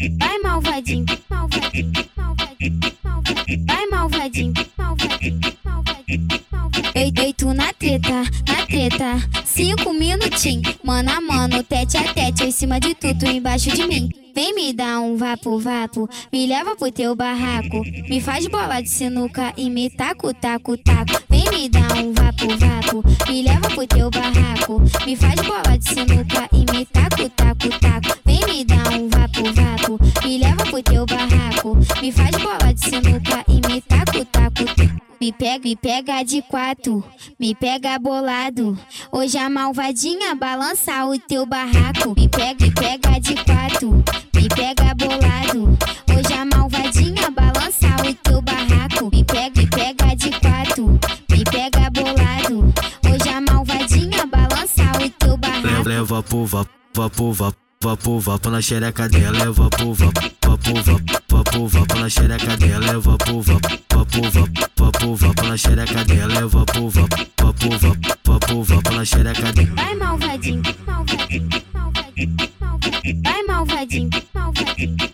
Vai malvadinho, malvadinho, malvadinho, malvadinho. Vai malvadinho, malvadinho, malvadinho, malvadinho. Deito na treta, na treta. Cinco minutinhos, mano a mano, tete a tete. Em cima de tudo, embaixo de mim. Vem me dar um vapo vapo, me leva pro teu barraco. Me faz bola de sinuca e me taco, taco, taco. Vem me dar um vapo vapo, me leva pro teu barraco. Me faz bola de sinuca e leva pro teu barraco. Me faz bola de sinuca e me taco, taco. Me pega, me pega de quatro, me pega bolado. Hoje a malvadinha balança o teu barraco. Me pega, me pega de quatro, me pega bolado. Hoje a malvadinha balança o teu barraco. Me pega, me pega de quatro, me pega bolado. Hoje a malvadinha balança o teu barraco. Leva pro vapo, vapo, vapo, vapo, vapo na xereca dela. Leva pro vapo, vapo na xereca dela. Vapo, vapo, vapo, vapo, vapo na xereca dela. Vapo, vapo, vapo, vapo, vapo na xereca dela. Vai malvadinho, malvadinho, malvadinho, malvadinho. Vai malvadinho, malvadinho,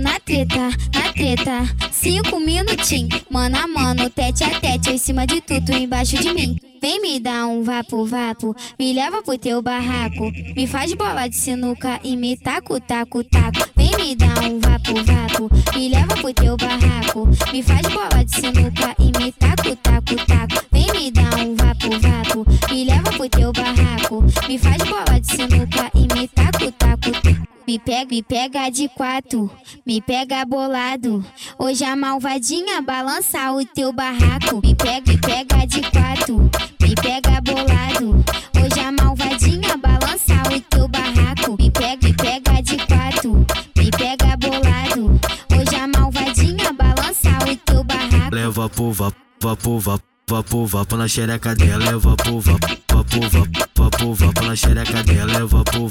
na treta, na treta. Cinco minutinhos, mano a mano, tete a tete. Em cima de tudo, embaixo de mim. Vem me dar um vapo vapo, me leva pro teu barraco. Me faz bola de sinuca e me taco, taco, taco. Vem me dar um vapo vapo, me leva pro teu barraco. Me faz bola de sinuca e me taco, taco, taco. Vem me dar um vapo vapo, me leva pro teu barraco. Me faz bola de sinuca Me pega, me pega de quatro, me pega bolado. Hoje a malvadinha balança o teu barraco. Me pega, me pega de quatro, me pega bolado. Hoje a malvadinha balança o teu barraco. Me pega, me pega de quatro, me pega bolado. Hoje a malvadinha balança o teu barraco. Leva pro vapo, vapo, vapo, na xereca dela. Leva pro vapo, vapo, vapo, na xereca dela. Leva pro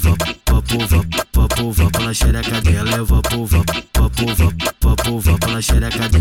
vapo, vapo na xereca dela. Vapo, vapo, vapo, vapo na xereca dela.